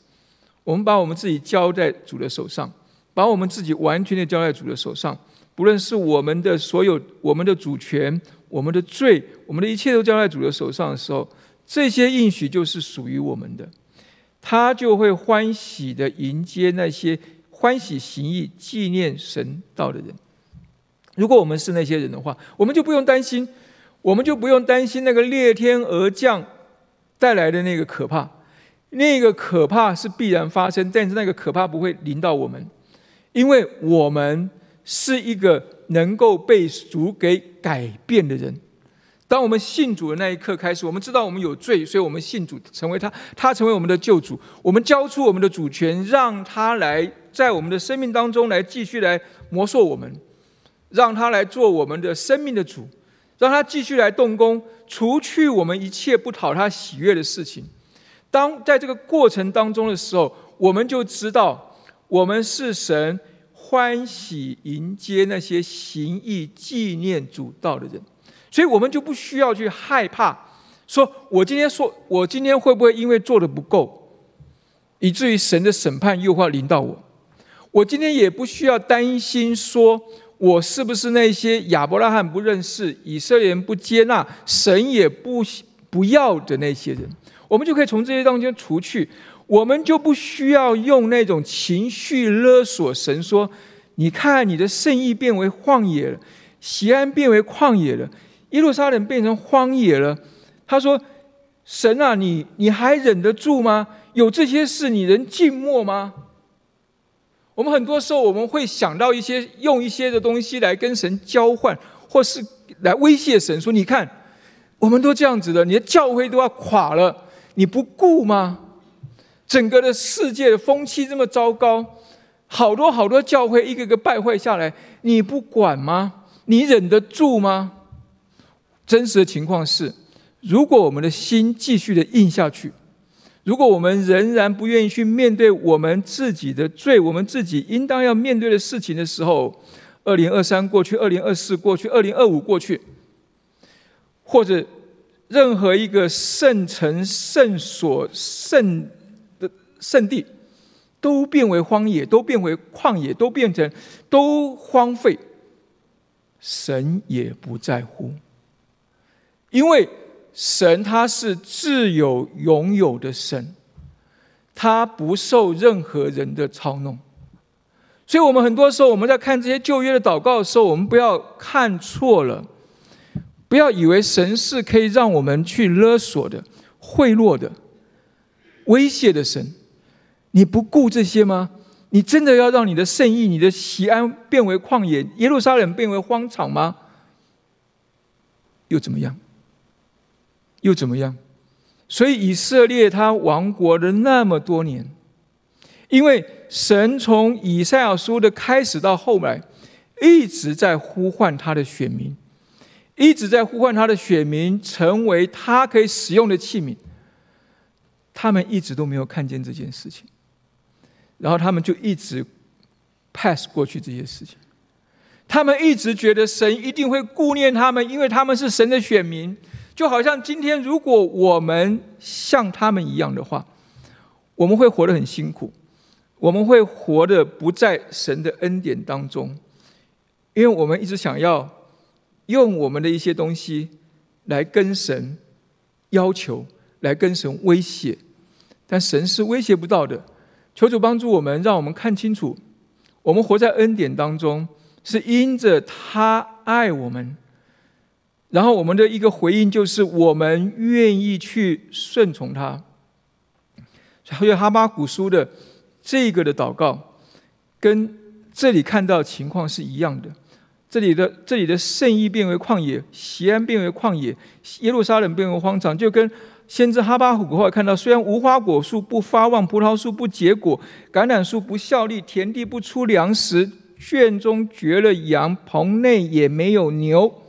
A: 我们把我们自己交在主的手上，把我们自己完全的交在主的手上，不论是我们的所有，我们的主权。我们的罪，我们的一切都交在主的手上的时候，这些应许就是属于我们的，他就会欢喜的迎接那些欢喜行义、纪念神道的人。如果我们是那些人的话，我们就不用担心，我们就不用担心那个裂天而降带来的那个可怕。那个可怕是必然发生，但是那个可怕不会临到我们，因为我们是一个。能够被主给改变的人，当我们信主的那一刻开始，我们知道我们有罪，所以我们信主，成为他，他成为我们的救主。我们交出我们的主权，让他来在我们的生命当中来继续来磨塑我们，让他来做我们的生命的主。让他继续来动工，除去我们一切不讨他喜悦的事情。当在这个过程当中的时候，我们就知道我们是神欢喜迎接那些行义纪念主道的人，所以我们就不需要去害怕，说我今天说我今天会不会因为做的不够，以至于神的审判又会临到我？我今天也不需要担心说。我是不是那些亚伯拉罕不认识、以色列人不接纳、神也不不要的那些人？我们就可以从这些当中除去，我们就不需要用那种情绪勒索神，说：“你看，你的圣意变为荒野了，西安变为旷野了，耶路撒冷变成荒野了。”他说：“神啊，你你还忍得住吗？有这些事，你能静默吗？”我们很多时候，我们会想到一些用一些的东西来跟神交换，或是来威胁神，说：“你看，我们都这样子的，你的教会都要垮了，你不顾吗？整个的世界的风气这么糟糕，好多好多教会一个个败坏下来，你不管吗？你忍得住吗？”真实的情况是，如果我们的心继续的硬下去。如果我们仍然不愿意去面对我们自己的罪，我们自己应当要面对的事情的时候，二零二三过去，二零二四过去，二零二五过去，或者任何一个圣城、圣所、圣的圣地，都变为荒野，都变为旷野，都变成都荒废，神也不在乎，因为。神他是自有拥有的神，他不受任何人的操弄，所以，我们很多时候我们在看这些旧约的祷告的时候，我们不要看错了，不要以为神是可以让我们去勒索的、贿赂的、威胁的神。你不顾这些吗？你真的要让你的圣意、你的喜安变为旷野，耶路撒冷变为荒场吗？又怎么样？又怎么样？所以以色列他亡国了那么多年，因为神从以赛亚书的开始到后来，一直在呼唤他的选民，一直在呼唤他的选民成为他可以使用的器皿。他们一直都没有看见这件事情，然后他们就一直 pass 过去这些事情。他们一直觉得神一定会顾念他们，因为他们是神的选民。就好像今天，如果我们像他们一样的话，我们会活得很辛苦，我们会活得不在神的恩典当中，因为我们一直想要用我们的一些东西来跟神要求，来跟神威胁，但神是威胁不到的。求主帮助我们，让我们看清楚，我们活在恩典当中，是因着他爱我们。然后我们的一个回应就是，我们愿意去顺从他。所以哈巴古书的这个的祷告，跟这里看到情况是一样的。这里的这里的圣意变为旷野，西安变为旷野，耶路撒冷变为荒场，就跟先知哈巴虎后来看到，虽然无花果树不发旺，葡萄树不结果，橄榄树不效力，田地不出粮食，圈中绝了羊，棚内也没有牛。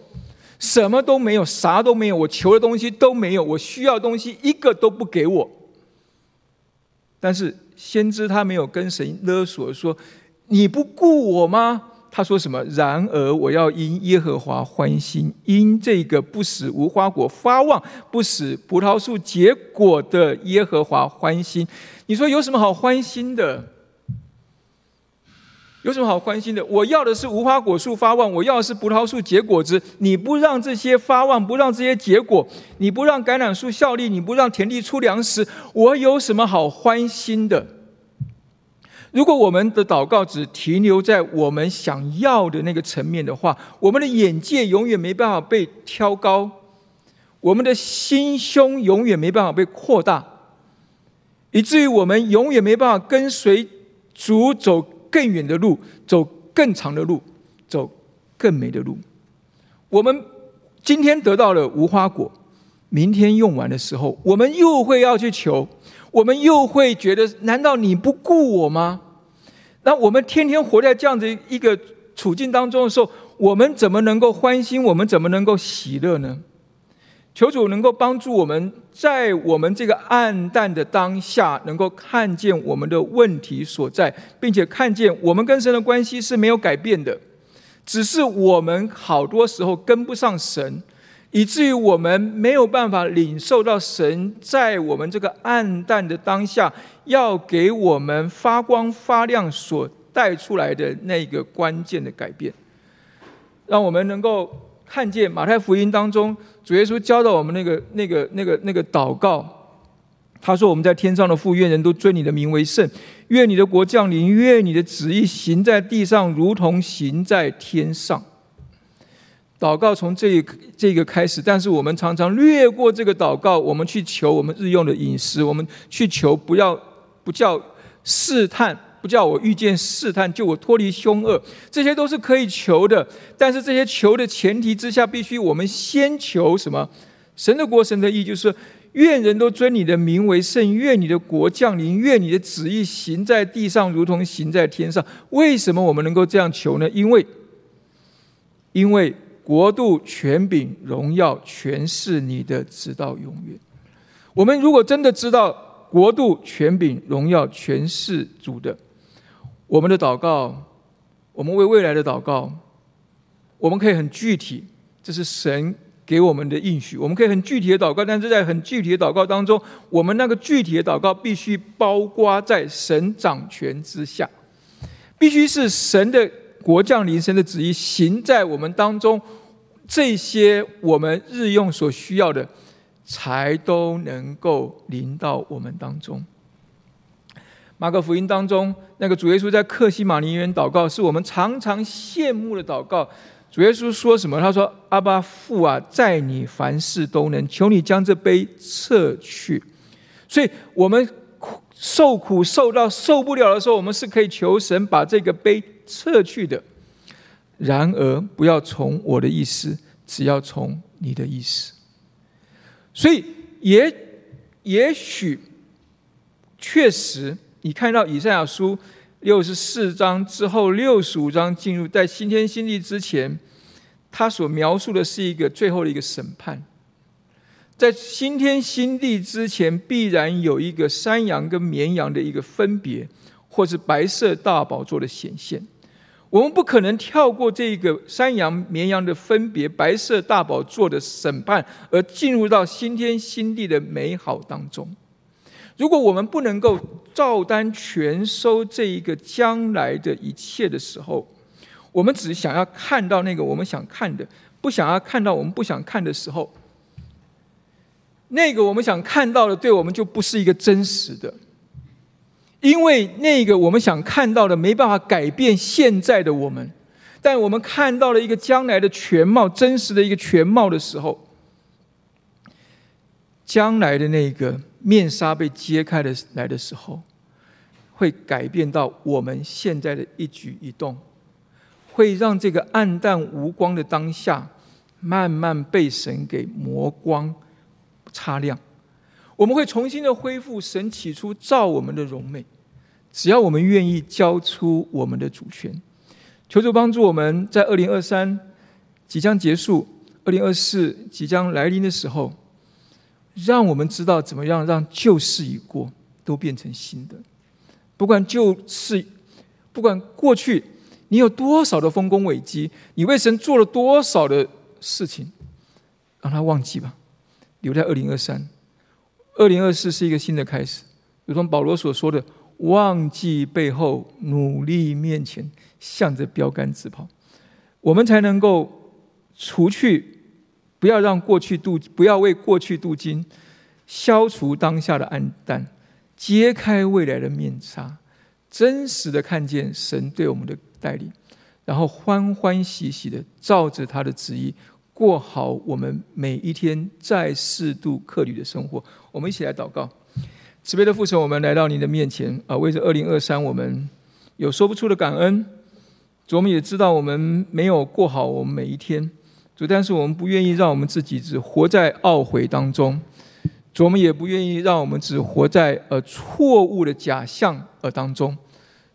A: 什么都没有，啥都没有，我求的东西都没有，我需要的东西一个都不给我。但是先知他没有跟神勒索说：“你不顾我吗？”他说什么？然而我要因耶和华欢心，因这个不使无花果发旺、不使葡萄树结果的耶和华欢心。你说有什么好欢心的？有什么好关心的？我要的是无花果树发旺，我要的是葡萄树结果子。你不让这些发旺，不让这些结果，你不让橄榄树效力，你不让田地出粮食，我有什么好欢心的？如果我们的祷告只停留在我们想要的那个层面的话，我们的眼界永远没办法被挑高，我们的心胸永远没办法被扩大，以至于我们永远没办法跟随主走。更远的路，走更长的路，走更美的路。我们今天得到了无花果，明天用完的时候，我们又会要去求，我们又会觉得，难道你不顾我吗？那我们天天活在这样的一个处境当中的时候，我们怎么能够欢心？我们怎么能够喜乐呢？求主能够帮助我们在我们这个暗淡的当下，能够看见我们的问题所在，并且看见我们跟神的关系是没有改变的，只是我们好多时候跟不上神，以至于我们没有办法领受到神在我们这个暗淡的当下要给我们发光发亮所带出来的那个关键的改变，让我们能够。看见马太福音当中，主耶稣教导我们那个、那个、那个、那个祷告。他说：“我们在天上的父，愿人都尊你的名为圣。愿你的国降临。愿你的旨意行在地上，如同行在天上。”祷告从这一这个开始，但是我们常常略过这个祷告，我们去求我们日用的饮食，我们去求不要不叫试探。不叫我遇见试探，救我脱离凶恶，这些都是可以求的。但是这些求的前提之下，必须我们先求什么？神的国，神的意，就是愿人都尊你的名为圣，愿你的国降临，愿你的旨意行在地上，如同行在天上。为什么我们能够这样求呢？因为，因为国度、权柄、荣耀，全是你的，直到永远。我们如果真的知道国度、权柄、荣耀，全是主的。我们的祷告，我们为未来的祷告，我们可以很具体，这是神给我们的应许。我们可以很具体的祷告，但是在很具体的祷告当中，我们那个具体的祷告必须包括在神掌权之下，必须是神的国降临，神的旨意行在我们当中，这些我们日用所需要的，才都能够临到我们当中。马可福音当中，那个主耶稣在克西马尼园祷告，是我们常常羡慕的祷告。主耶稣说什么？他说：“阿巴父啊，在你凡事都能，求你将这杯撤去。”所以，我们受苦受到受不了的时候，我们是可以求神把这个杯撤去的。然而，不要从我的意思，只要从你的意思。所以，也也许确实。你看到以赛亚书六十四章之后，六十五章进入在新天新地之前，他所描述的是一个最后的一个审判。在新天新地之前，必然有一个山羊跟绵羊的一个分别，或是白色大宝座的显现。我们不可能跳过这个山羊绵羊的分别，白色大宝座的审判，而进入到新天新地的美好当中。如果我们不能够照单全收这一个将来的一切的时候，我们只想要看到那个我们想看的，不想要看到我们不想看的时候，那个我们想看到的，对我们就不是一个真实的，因为那个我们想看到的没办法改变现在的我们，但我们看到了一个将来的全貌，真实的一个全貌的时候，将来的那个。面纱被揭开的来的时候，会改变到我们现在的一举一动，会让这个暗淡无光的当下，慢慢被神给磨光、擦亮。我们会重新的恢复神起初造我们的荣美，只要我们愿意交出我们的主权。求主帮助我们在二零二三即将结束、二零二四即将来临的时候。让我们知道怎么样让旧事已过都变成新的。不管旧事，不管过去你有多少的丰功伟绩，你为神做了多少的事情，让他忘记吧，留在二零二三。二零二四是一个新的开始，如同保罗所说的：“忘记背后，努力面前，向着标杆直跑。”我们才能够除去。不要让过去镀，不要为过去镀金，消除当下的暗淡，揭开未来的面纱，真实的看见神对我们的带领，然后欢欢喜喜的照着他的旨意过好我们每一天在世度客旅的生活。我们一起来祷告，慈悲的父神，我们来到您的面前啊，为这二零二三，我们有说不出的感恩，主，我们也知道我们没有过好我们每一天。主，但是我们不愿意让我们自己只活在懊悔当中，主，我们也不愿意让我们只活在呃错误的假象呃当中。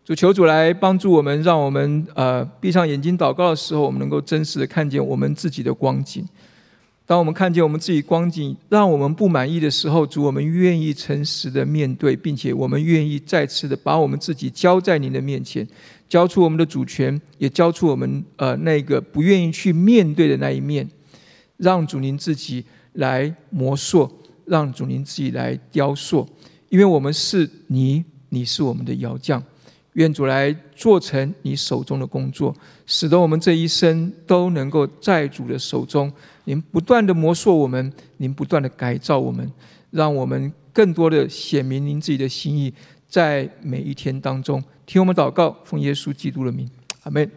A: 主求主来帮助我们，让我们呃闭上眼睛祷告的时候，我们能够真实的看见我们自己的光景。当我们看见我们自己光景让我们不满意的时候，主，我们愿意诚实的面对，并且我们愿意再次的把我们自己交在您的面前，交出我们的主权，也交出我们呃那个不愿意去面对的那一面，让主您自己来磨塑，让主您自己来雕塑，因为我们是你，你是我们的窑匠。愿主来做成你手中的工作，使得我们这一生都能够在主的手中。您不断的磨塑我们，您不断的改造我们，让我们更多的显明您自己的心意，在每一天当中听我们祷告，奉耶稣基督的名，阿门。